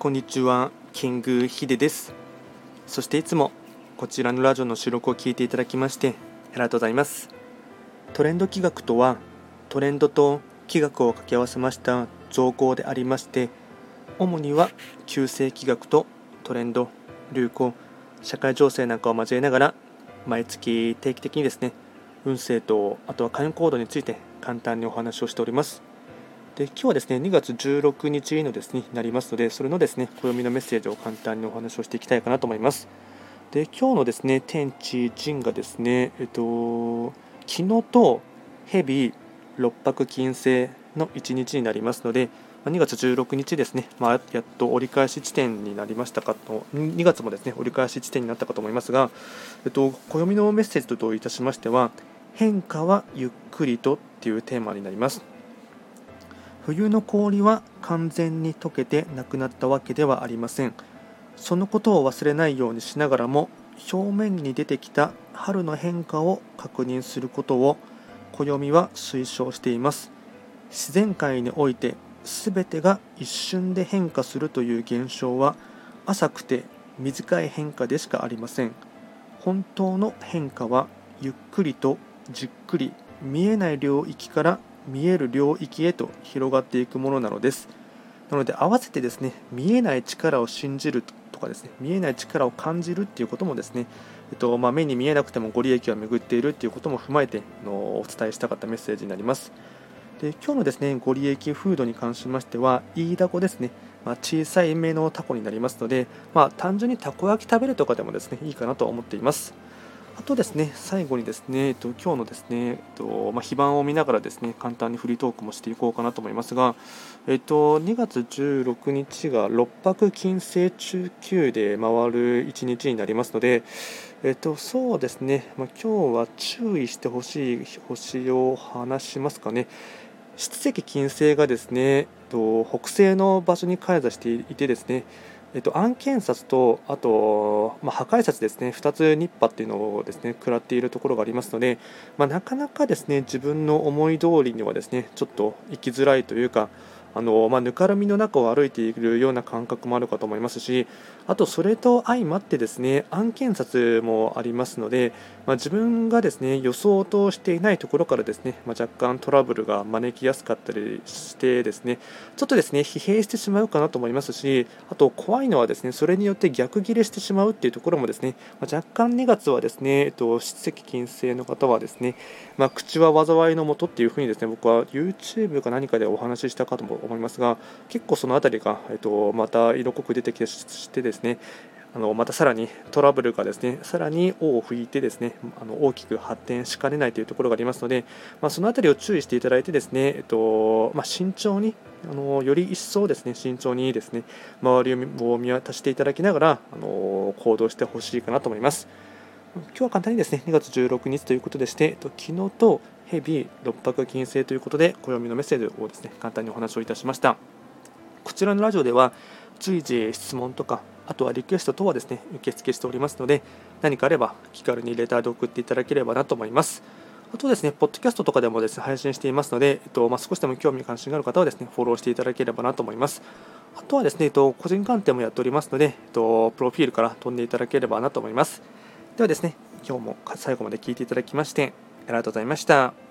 こんにちは、キングヒデです。そしていつもこちらのラジオの収録を聞いていただきましてありがとうございます。トレンド企画とは、トレンドと企画を掛け合わせました造語でありまして、主には旧世企画とトレンド、流行、社会情勢なんかを交えながら、毎月定期的にですね、運勢とあとは関与行動について簡単にお話をしております。で今日はですね2月16日のですねなりますので、それのですね暦のメッセージを簡単にお話をしていきたいかなと思います。で今日のですね天地人がですね、えっと昨日と蛇六白金星の1日になりますので、2月16日ですね、まあ、やっと折り返し地点になりましたかと、2月もですね折り返し地点になったかと思いますが、えっと、暦のメッセージといたしましては、変化はゆっくりとっていうテーマになります。冬の氷は完全に溶けてなくなったわけではありません。そのことを忘れないようにしながらも表面に出てきた春の変化を確認することを暦は推奨しています。自然界において全てが一瞬で変化するという現象は浅くて短い変化でしかありません。本当の変化はゆっくりとじっくり見えない領域から見える領域へと広がっていくものなのですなので合わせてですね見えない力を信じるとかですね見えない力を感じるっていうこともですね、えっとまあ、目に見えなくてもご利益は巡っているっていうことも踏まえてのお伝えしたかったメッセージになりますで今日のですねご利益フードに関しましては飯田子ですねまあ、小さい目のタコになりますので、まあ、単純にたこ焼き食べるとかでもですねいいかなと思っています。あとですね、最後にですね、えっと、今日のですね、えっとまあ、非番を見ながらですね、簡単にフリートークもしていこうかなと思いますが、えっと、2月16日が6泊金星中級で回る1日になりますので、えっと、そうですね、まあ、今日は注意してほしい星を話しますかね。七石金星がですね、えっと、北西の場所に開座していてですね、えっと、案件札とあと、まあ、破壊札ですね。2つ日波っていうのをですね食らっているところがありますので、まあ、なかなかですね自分の思い通りにはですねちょっと行きづらいというかあの、まあ、ぬかるみの中を歩いているような感覚もあるかと思いますしあとそれと相まってですね案件札もありますので、まあ、自分がですね予想としていないところからですね、まあ、若干トラブルが招きやすかったりしてですねちょっとですね疲弊してしまうかなと思いますしあと怖いのはですねそれによって逆ギレしてしまうっていうところもですね、まあ、若干2月はですね、えっと、出席金星の方はですね、まあ、口は災いのもとっていうふうにですね僕は YouTube か何かでお話ししたかと思いますが結構その辺りが、えっと、また色濃く出てきてしてですねあのまたさらにトラブルがですねさらに尾を吹いてですねあの大きく発展しかねないというところがありますので、まあ、その辺りを注意していただいてですね、えっとまあ、慎重にあのより一層ですね慎重にですね周りを見渡していただきながらあの行動してほしいかなと思います。今日は簡単にですね2月16日ということでして、えっと昨日と蛇六白金星ということで暦のメッセージをですね簡単にお話をいたしました。こちらのラジオでは随時質問とかあとはリクエスト等はですね受付しておりますので何かあれば気軽にレターで送っていただければなと思います。あとですね、ポッドキャストとかでもですね配信していますので、えっとまあ、少しでも興味関心がある方はですねフォローしていただければなと思います。あとはですね、えっと、個人鑑定もやっておりますので、えっと、プロフィールから飛んでいただければなと思います。ではですね、今日も最後まで聞いていただきましてありがとうございました。